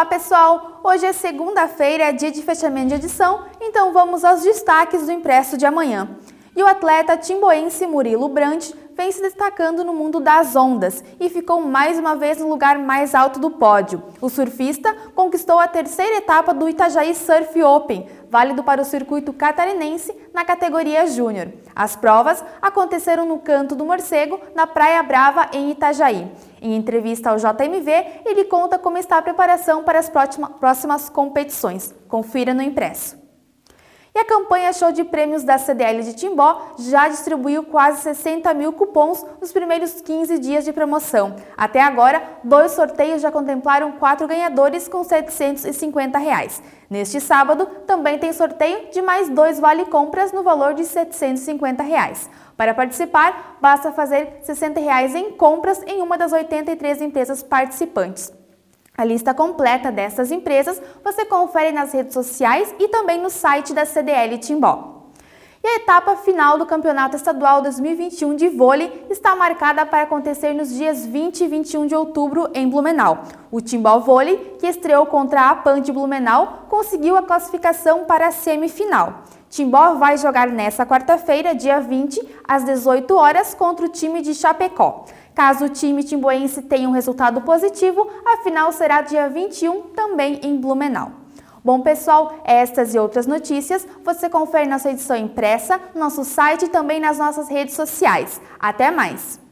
Olá pessoal, hoje é segunda-feira, é dia de fechamento de edição, então vamos aos destaques do impresso de amanhã. E o atleta timboense Murilo Brandt vem se destacando no mundo das ondas e ficou mais uma vez no lugar mais alto do pódio. O surfista conquistou a terceira etapa do Itajaí Surf Open, válido para o circuito catarinense na categoria Júnior. As provas aconteceram no Canto do Morcego, na Praia Brava, em Itajaí. Em entrevista ao JMV, ele conta como está a preparação para as próximas competições. Confira no impresso. E a campanha Show de Prêmios da CDL de Timbó já distribuiu quase 60 mil cupons nos primeiros 15 dias de promoção. Até agora, dois sorteios já contemplaram quatro ganhadores com 750 reais. Neste sábado, também tem sorteio de mais dois vale-compras no valor de 750 reais. Para participar, basta fazer 60 reais em compras em uma das 83 empresas participantes. A lista completa dessas empresas você confere nas redes sociais e também no site da CDL Timbó. E a etapa final do Campeonato Estadual 2021 de vôlei está marcada para acontecer nos dias 20 e 21 de outubro em Blumenau. O Timbó Vôlei, que estreou contra a PAN de Blumenau, conseguiu a classificação para a semifinal. Timbó vai jogar nesta quarta-feira, dia 20, às 18 horas, contra o time de Chapecó. Caso o time timboense tenha um resultado positivo, a final será dia 21, também em Blumenau. Bom, pessoal, estas e outras notícias você confere na sua edição impressa, no nosso site e também nas nossas redes sociais. Até mais!